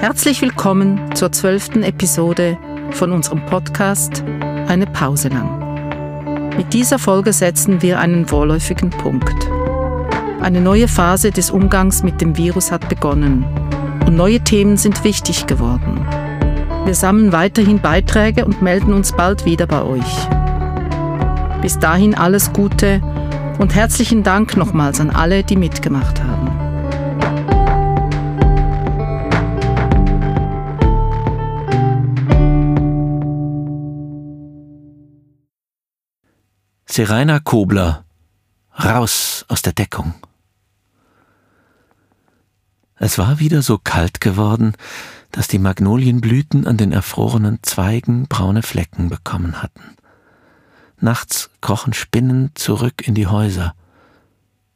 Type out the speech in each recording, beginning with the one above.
Herzlich willkommen zur zwölften Episode von unserem Podcast Eine Pause lang. Mit dieser Folge setzen wir einen vorläufigen Punkt. Eine neue Phase des Umgangs mit dem Virus hat begonnen und neue Themen sind wichtig geworden. Wir sammeln weiterhin Beiträge und melden uns bald wieder bei euch. Bis dahin alles Gute und herzlichen Dank nochmals an alle, die mitgemacht haben. Seraina Kobler, raus aus der Deckung. Es war wieder so kalt geworden, dass die Magnolienblüten an den erfrorenen Zweigen braune Flecken bekommen hatten. Nachts krochen Spinnen zurück in die Häuser.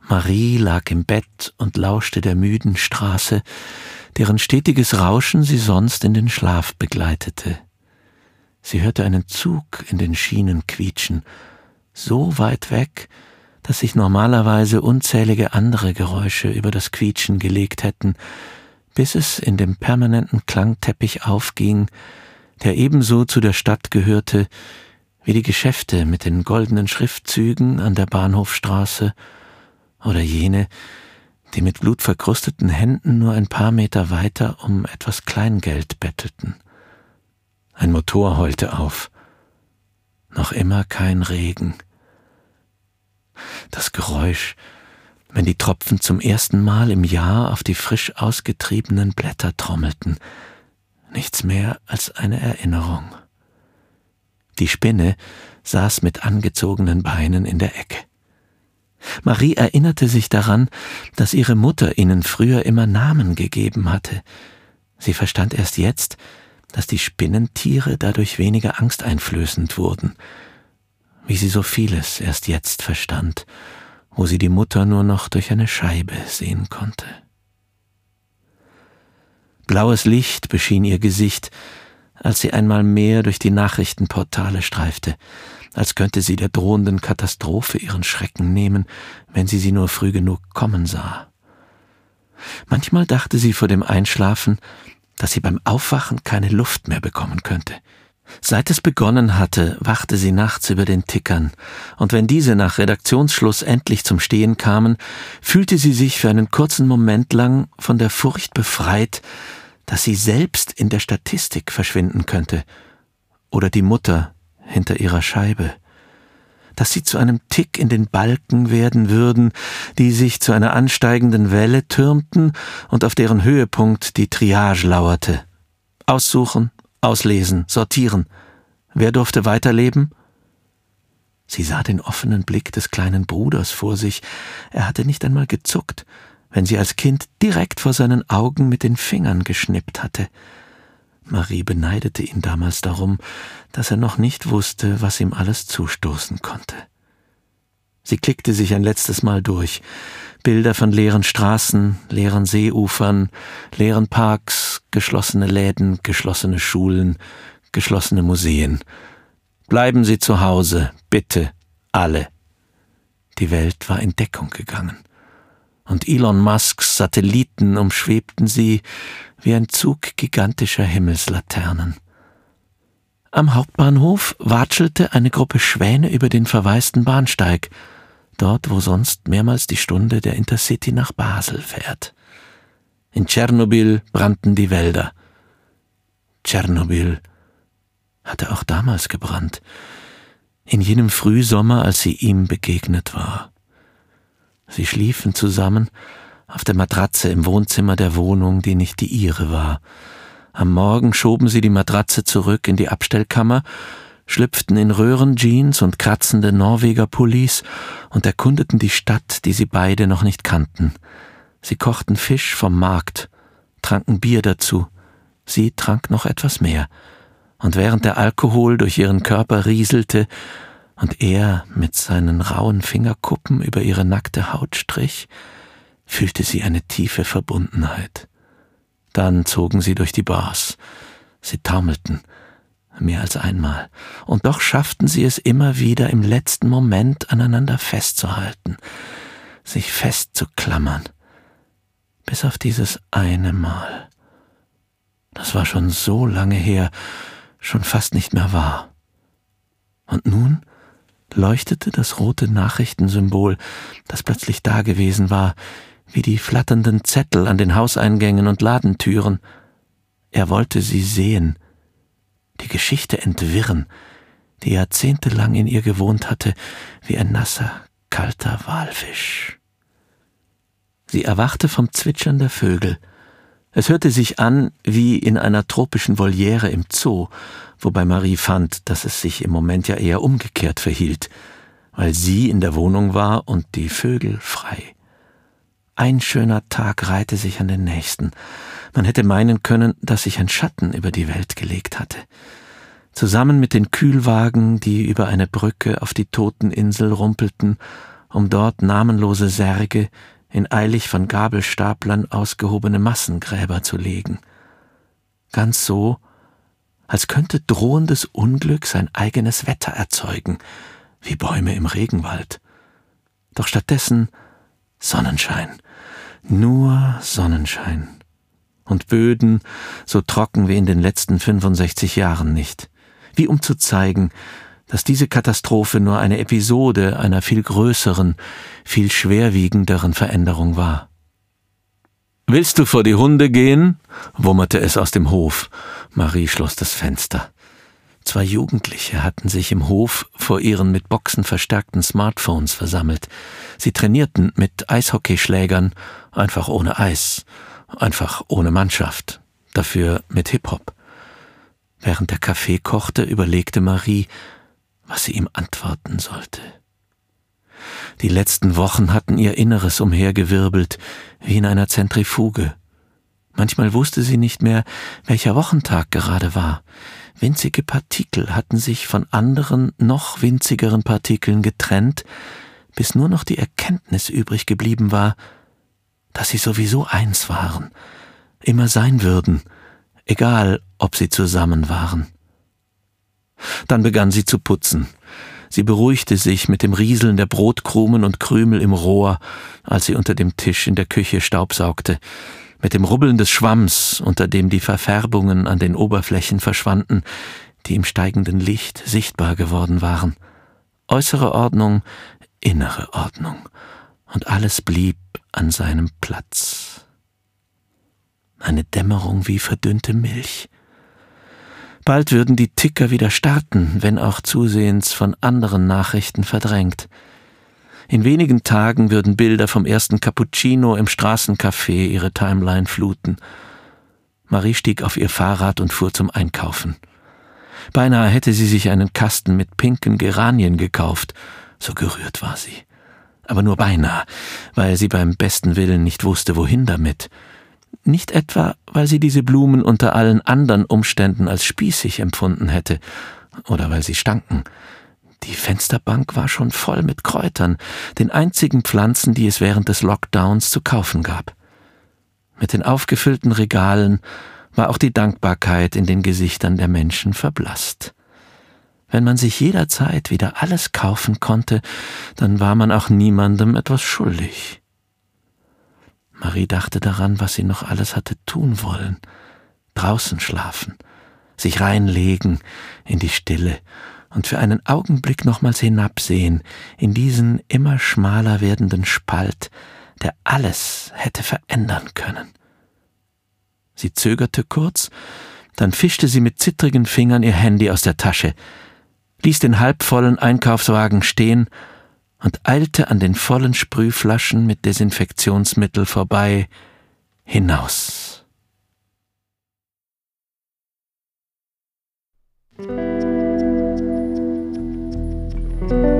Marie lag im Bett und lauschte der müden Straße, deren stetiges Rauschen sie sonst in den Schlaf begleitete. Sie hörte einen Zug in den Schienen quietschen, so weit weg, dass sich normalerweise unzählige andere Geräusche über das Quietschen gelegt hätten, bis es in dem permanenten Klangteppich aufging, der ebenso zu der Stadt gehörte wie die Geschäfte mit den goldenen Schriftzügen an der Bahnhofstraße oder jene, die mit blutverkrusteten Händen nur ein paar Meter weiter um etwas Kleingeld bettelten. Ein Motor heulte auf. Noch immer kein Regen. Das Geräusch, wenn die Tropfen zum ersten Mal im Jahr auf die frisch ausgetriebenen Blätter trommelten, nichts mehr als eine Erinnerung. Die Spinne saß mit angezogenen Beinen in der Ecke. Marie erinnerte sich daran, dass ihre Mutter ihnen früher immer Namen gegeben hatte. Sie verstand erst jetzt, dass die Spinnentiere dadurch weniger angsteinflößend wurden, wie sie so vieles erst jetzt verstand, wo sie die Mutter nur noch durch eine Scheibe sehen konnte. Blaues Licht beschien ihr Gesicht, als sie einmal mehr durch die Nachrichtenportale streifte, als könnte sie der drohenden Katastrophe ihren Schrecken nehmen, wenn sie sie nur früh genug kommen sah. Manchmal dachte sie vor dem Einschlafen, dass sie beim Aufwachen keine Luft mehr bekommen könnte. Seit es begonnen hatte, wachte sie nachts über den Tickern, und wenn diese nach Redaktionsschluss endlich zum Stehen kamen, fühlte sie sich für einen kurzen Moment lang von der Furcht befreit, dass sie selbst in der Statistik verschwinden könnte, oder die Mutter hinter ihrer Scheibe, dass sie zu einem Tick in den Balken werden würden, die sich zu einer ansteigenden Welle türmten und auf deren Höhepunkt die Triage lauerte. Aussuchen, auslesen, sortieren. Wer durfte weiterleben? Sie sah den offenen Blick des kleinen Bruders vor sich. Er hatte nicht einmal gezuckt, wenn sie als Kind direkt vor seinen Augen mit den Fingern geschnippt hatte. Marie beneidete ihn damals darum, dass er noch nicht wusste, was ihm alles zustoßen konnte. Sie klickte sich ein letztes Mal durch. Bilder von leeren Straßen, leeren Seeufern, leeren Parks, geschlossene Läden, geschlossene Schulen, geschlossene Museen. Bleiben Sie zu Hause, bitte, alle. Die Welt war in Deckung gegangen. Und Elon Musks Satelliten umschwebten sie wie ein Zug gigantischer Himmelslaternen. Am Hauptbahnhof watschelte eine Gruppe Schwäne über den verwaisten Bahnsteig, dort wo sonst mehrmals die Stunde der Intercity nach Basel fährt. In Tschernobyl brannten die Wälder. Tschernobyl hatte auch damals gebrannt, in jenem Frühsommer, als sie ihm begegnet war. Sie schliefen zusammen auf der Matratze im Wohnzimmer der Wohnung, die nicht die ihre war. Am Morgen schoben sie die Matratze zurück in die Abstellkammer schlüpften in Röhrenjeans und kratzende Norweger-Pullis und erkundeten die Stadt, die sie beide noch nicht kannten. Sie kochten Fisch vom Markt, tranken Bier dazu. Sie trank noch etwas mehr. Und während der Alkohol durch ihren Körper rieselte und er mit seinen rauen Fingerkuppen über ihre nackte Haut strich, fühlte sie eine tiefe Verbundenheit. Dann zogen sie durch die Bars. Sie taumelten, mehr als einmal, und doch schafften sie es immer wieder im letzten Moment aneinander festzuhalten, sich festzuklammern, bis auf dieses eine Mal. Das war schon so lange her, schon fast nicht mehr wahr. Und nun leuchtete das rote Nachrichtensymbol, das plötzlich dagewesen war, wie die flatternden Zettel an den Hauseingängen und Ladentüren. Er wollte sie sehen, die Geschichte entwirren, die jahrzehntelang in ihr gewohnt hatte, wie ein nasser, kalter Walfisch. Sie erwachte vom Zwitschern der Vögel. Es hörte sich an wie in einer tropischen Voliere im Zoo, wobei Marie fand, dass es sich im Moment ja eher umgekehrt verhielt, weil sie in der Wohnung war und die Vögel frei. Ein schöner Tag reihte sich an den nächsten. Man hätte meinen können, dass sich ein Schatten über die Welt gelegt hatte. Zusammen mit den Kühlwagen, die über eine Brücke auf die Toteninsel rumpelten, um dort namenlose Särge in eilig von Gabelstaplern ausgehobene Massengräber zu legen. Ganz so, als könnte drohendes Unglück sein eigenes Wetter erzeugen, wie Bäume im Regenwald. Doch stattdessen Sonnenschein, nur Sonnenschein. Und Böden so trocken wie in den letzten 65 Jahren nicht. Wie um zu zeigen, dass diese Katastrophe nur eine Episode einer viel größeren, viel schwerwiegenderen Veränderung war. Willst du vor die Hunde gehen? wummerte es aus dem Hof. Marie schloss das Fenster. Zwei Jugendliche hatten sich im Hof vor ihren mit Boxen verstärkten Smartphones versammelt. Sie trainierten mit Eishockeyschlägern, einfach ohne Eis, einfach ohne Mannschaft, dafür mit Hip-Hop. Während der Kaffee kochte, überlegte Marie, was sie ihm antworten sollte. Die letzten Wochen hatten ihr Inneres umhergewirbelt, wie in einer Zentrifuge. Manchmal wusste sie nicht mehr, welcher Wochentag gerade war. Winzige Partikel hatten sich von anderen, noch winzigeren Partikeln getrennt, bis nur noch die Erkenntnis übrig geblieben war, dass sie sowieso eins waren, immer sein würden, egal ob sie zusammen waren. Dann begann sie zu putzen. Sie beruhigte sich mit dem Rieseln der Brotkrumen und Krümel im Rohr, als sie unter dem Tisch in der Küche staubsaugte, mit dem Rubbeln des Schwamms, unter dem die Verfärbungen an den Oberflächen verschwanden, die im steigenden Licht sichtbar geworden waren. Äußere Ordnung, innere Ordnung, und alles blieb an seinem Platz. Eine Dämmerung wie verdünnte Milch, Bald würden die Ticker wieder starten, wenn auch zusehends von anderen Nachrichten verdrängt. In wenigen Tagen würden Bilder vom ersten Cappuccino im Straßencafé ihre Timeline fluten. Marie stieg auf ihr Fahrrad und fuhr zum Einkaufen. Beinahe hätte sie sich einen Kasten mit pinken Geranien gekauft, so gerührt war sie. Aber nur beinahe, weil sie beim besten Willen nicht wusste, wohin damit nicht etwa, weil sie diese Blumen unter allen anderen Umständen als spießig empfunden hätte oder weil sie stanken. Die Fensterbank war schon voll mit Kräutern, den einzigen Pflanzen, die es während des Lockdowns zu kaufen gab. Mit den aufgefüllten Regalen war auch die Dankbarkeit in den Gesichtern der Menschen verblasst. Wenn man sich jederzeit wieder alles kaufen konnte, dann war man auch niemandem etwas schuldig. Marie dachte daran, was sie noch alles hatte tun wollen. Draußen schlafen, sich reinlegen in die Stille und für einen Augenblick nochmals hinabsehen in diesen immer schmaler werdenden Spalt, der alles hätte verändern können. Sie zögerte kurz, dann fischte sie mit zittrigen Fingern ihr Handy aus der Tasche, ließ den halbvollen Einkaufswagen stehen und eilte an den vollen Sprühflaschen mit Desinfektionsmittel vorbei hinaus. Podcast.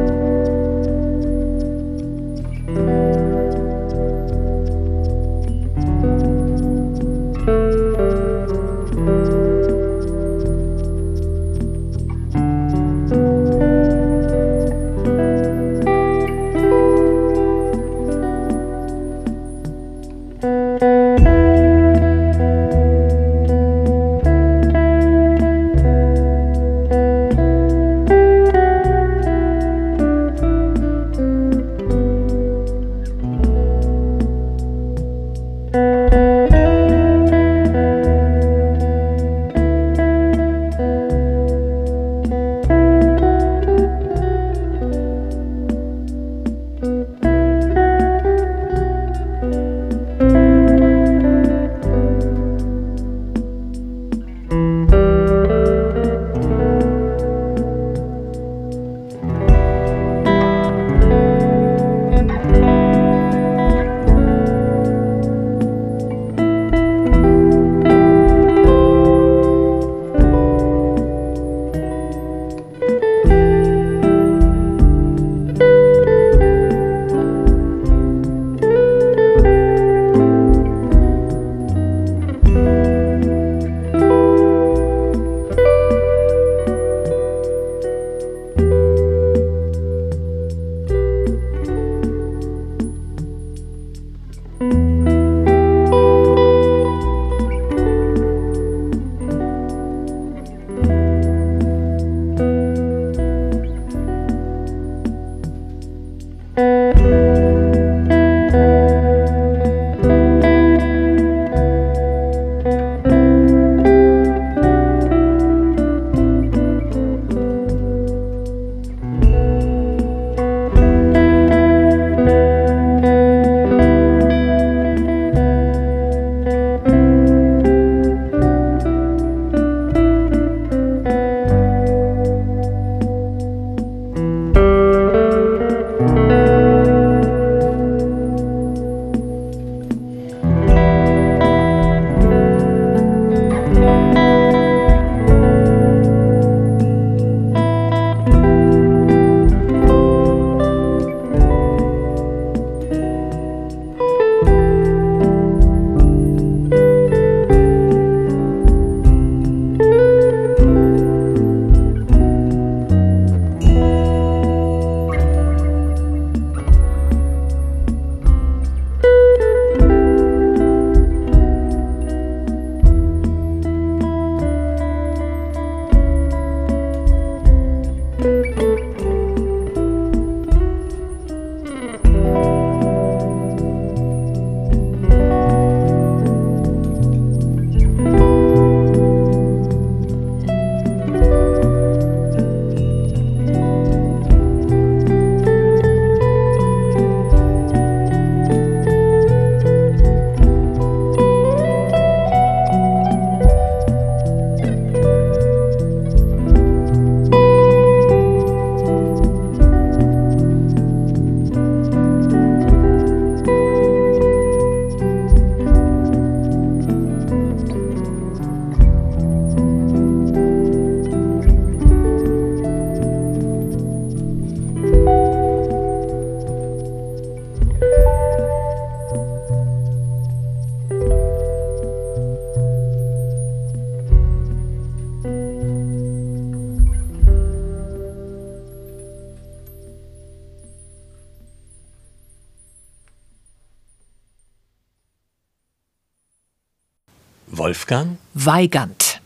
Wolfgang? Weigand.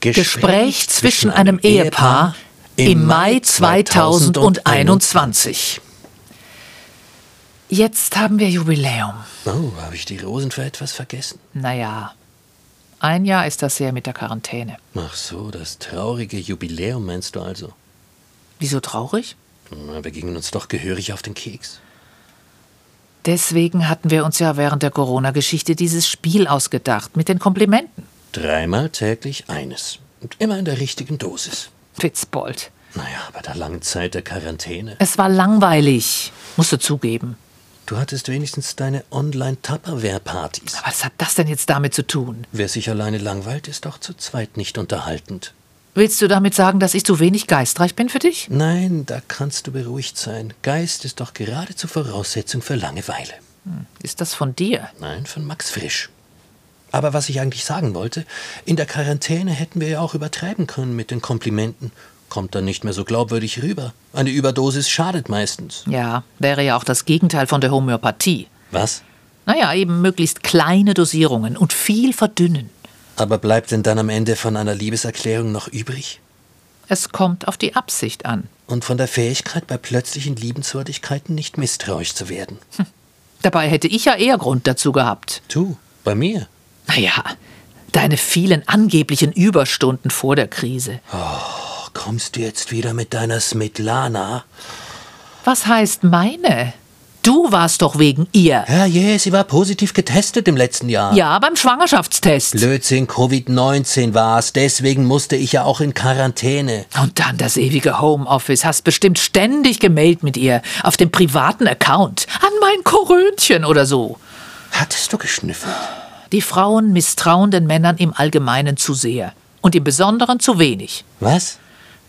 Gespräch zwischen einem Ehepaar im Mai 2021. Jetzt haben wir Jubiläum. Oh, habe ich die Rosen für etwas vergessen? Naja, ein Jahr ist das her mit der Quarantäne. Ach so, das traurige Jubiläum meinst du also? Wieso traurig? Na, wir gingen uns doch gehörig auf den Keks. Deswegen hatten wir uns ja während der Corona-Geschichte dieses Spiel ausgedacht mit den Komplimenten. Dreimal täglich eines. Und immer in der richtigen Dosis. Fitzbold. Naja, bei der langen Zeit der Quarantäne. Es war langweilig, musst du zugeben. Du hattest wenigstens deine Online-Tupperware-Partys. Was hat das denn jetzt damit zu tun? Wer sich alleine langweilt, ist doch zu zweit nicht unterhaltend. Willst du damit sagen, dass ich zu wenig geistreich bin für dich? Nein, da kannst du beruhigt sein. Geist ist doch geradezu Voraussetzung für Langeweile. Ist das von dir? Nein, von Max Frisch. Aber was ich eigentlich sagen wollte, in der Quarantäne hätten wir ja auch übertreiben können mit den Komplimenten. Kommt dann nicht mehr so glaubwürdig rüber. Eine Überdosis schadet meistens. Ja, wäre ja auch das Gegenteil von der Homöopathie. Was? Naja, eben möglichst kleine Dosierungen und viel verdünnen. Aber bleibt denn dann am Ende von einer Liebeserklärung noch übrig? Es kommt auf die Absicht an. Und von der Fähigkeit, bei plötzlichen Liebenswürdigkeiten nicht misstrauisch zu werden. Dabei hätte ich ja eher Grund dazu gehabt. Du, bei mir. Naja, deine vielen angeblichen Überstunden vor der Krise. Kommst du jetzt wieder mit deiner Smitlana? Was heißt meine? Du warst doch wegen ihr. Herrje, sie war positiv getestet im letzten Jahr. Ja, beim Schwangerschaftstest. Blödsinn, Covid-19 war's. Deswegen musste ich ja auch in Quarantäne. Und dann das ewige Homeoffice. Hast bestimmt ständig gemailt mit ihr. Auf dem privaten Account. An mein Korönchen oder so. Hattest du geschnüffelt? Die Frauen misstrauen den Männern im Allgemeinen zu sehr. Und im Besonderen zu wenig. Was?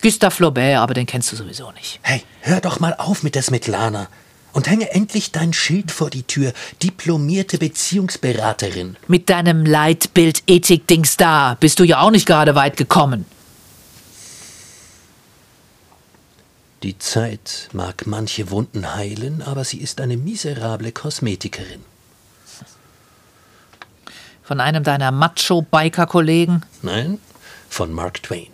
Gustave Flaubert, aber den kennst du sowieso nicht. Hey, hör doch mal auf mit der Smitlana. Und hänge endlich dein Schild vor die Tür. Diplomierte Beziehungsberaterin. Mit deinem Leitbild-Ethik-Dings da bist du ja auch nicht gerade weit gekommen. Die Zeit mag manche Wunden heilen, aber sie ist eine miserable Kosmetikerin. Von einem deiner Macho-Biker-Kollegen. Nein, von Mark Twain.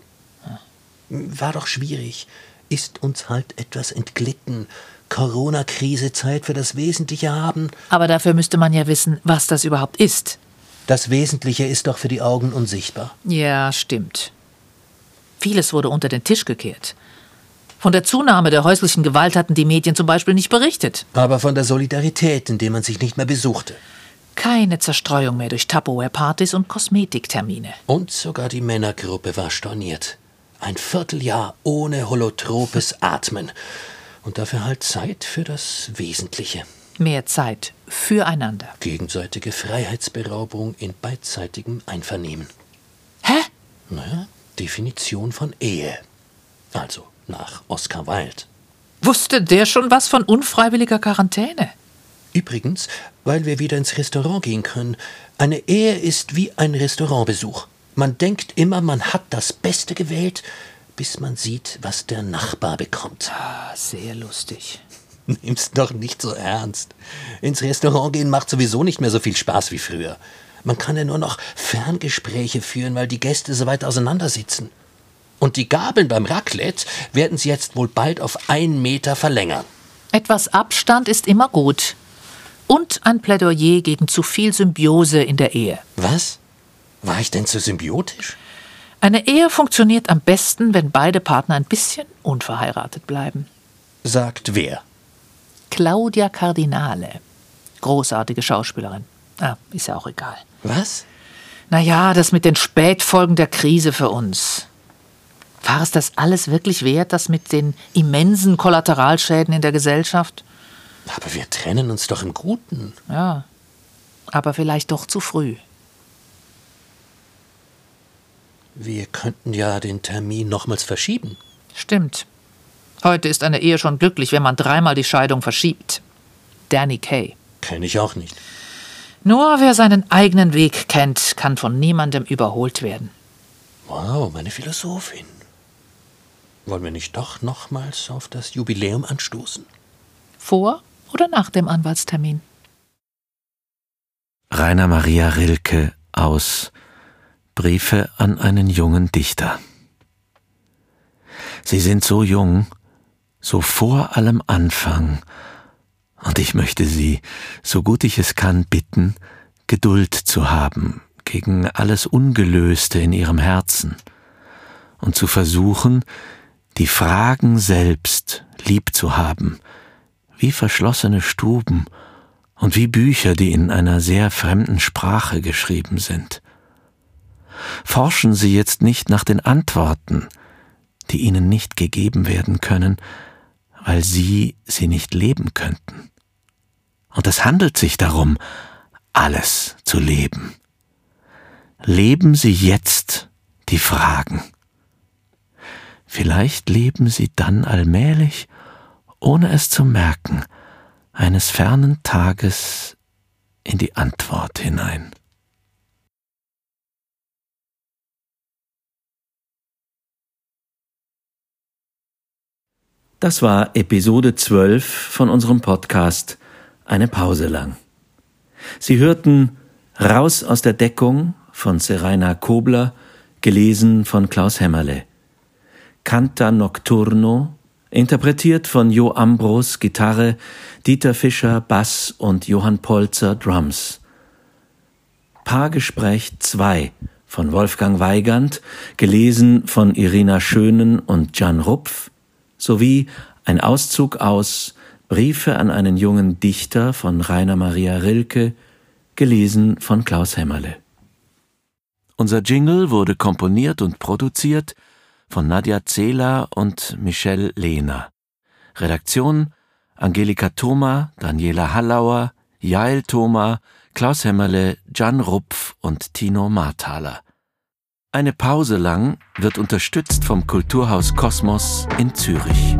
War doch schwierig. Ist uns halt etwas entglitten. Corona-Krise, Zeit für das Wesentliche haben. Aber dafür müsste man ja wissen, was das überhaupt ist. Das Wesentliche ist doch für die Augen unsichtbar. Ja, stimmt. Vieles wurde unter den Tisch gekehrt. Von der Zunahme der häuslichen Gewalt hatten die Medien zum Beispiel nicht berichtet. Aber von der Solidarität, indem man sich nicht mehr besuchte. Keine Zerstreuung mehr durch Tupperware-Partys und Kosmetiktermine. Und sogar die Männergruppe war storniert. Ein Vierteljahr ohne holotropes Atmen. Und dafür halt Zeit für das Wesentliche. Mehr Zeit füreinander. Gegenseitige Freiheitsberaubung in beidseitigem Einvernehmen. Hä? Naja, Definition von Ehe. Also nach Oscar Wilde. Wusste der schon was von unfreiwilliger Quarantäne? Übrigens, weil wir wieder ins Restaurant gehen können. Eine Ehe ist wie ein Restaurantbesuch. Man denkt immer, man hat das Beste gewählt, bis man sieht, was der Nachbar bekommt. Ah, sehr lustig. Nimm's doch nicht so ernst. Ins Restaurant gehen macht sowieso nicht mehr so viel Spaß wie früher. Man kann ja nur noch Ferngespräche führen, weil die Gäste so weit auseinander sitzen. Und die Gabeln beim Raclette werden sie jetzt wohl bald auf einen Meter verlängern. Etwas Abstand ist immer gut. Und ein Plädoyer gegen zu viel Symbiose in der Ehe. Was? War ich denn zu symbiotisch? Eine Ehe funktioniert am besten, wenn beide Partner ein bisschen unverheiratet bleiben. Sagt wer? Claudia Cardinale. Großartige Schauspielerin. Ah, ist ja auch egal. Was? Naja, das mit den Spätfolgen der Krise für uns. War es das alles wirklich wert, das mit den immensen Kollateralschäden in der Gesellschaft? Aber wir trennen uns doch im Guten. Ja, aber vielleicht doch zu früh. Wir könnten ja den Termin nochmals verschieben. Stimmt. Heute ist eine Ehe schon glücklich, wenn man dreimal die Scheidung verschiebt. Danny Kay. Kenn ich auch nicht. Nur wer seinen eigenen Weg kennt, kann von niemandem überholt werden. Wow, meine Philosophin. Wollen wir nicht doch nochmals auf das Jubiläum anstoßen? Vor oder nach dem Anwaltstermin? Rainer Maria Rilke aus Briefe an einen jungen Dichter. Sie sind so jung, so vor allem Anfang, und ich möchte Sie, so gut ich es kann, bitten, Geduld zu haben gegen alles Ungelöste in Ihrem Herzen und zu versuchen, die Fragen selbst lieb zu haben, wie verschlossene Stuben und wie Bücher, die in einer sehr fremden Sprache geschrieben sind. Forschen Sie jetzt nicht nach den Antworten, die Ihnen nicht gegeben werden können, weil Sie sie nicht leben könnten. Und es handelt sich darum, alles zu leben. Leben Sie jetzt die Fragen. Vielleicht leben Sie dann allmählich, ohne es zu merken, eines fernen Tages in die Antwort hinein. Das war Episode 12 von unserem Podcast Eine Pause lang. Sie hörten Raus aus der Deckung von Seraina Kobler, gelesen von Klaus Hämmerle. Canta Nocturno, interpretiert von Jo Ambros Gitarre, Dieter Fischer Bass und Johann Polzer Drums. Paargespräch 2 von Wolfgang Weigand, gelesen von Irina Schönen und Jan Rupf, sowie ein Auszug aus Briefe an einen jungen Dichter von Rainer Maria Rilke, gelesen von Klaus Hämmerle. Unser Jingle wurde komponiert und produziert von Nadja Zehler und Michelle Lehner. Redaktion Angelika Thoma, Daniela Hallauer, Jael Thoma, Klaus Hämmerle, Jan Rupf und Tino Marthaler. Eine Pause lang wird unterstützt vom Kulturhaus Kosmos in Zürich.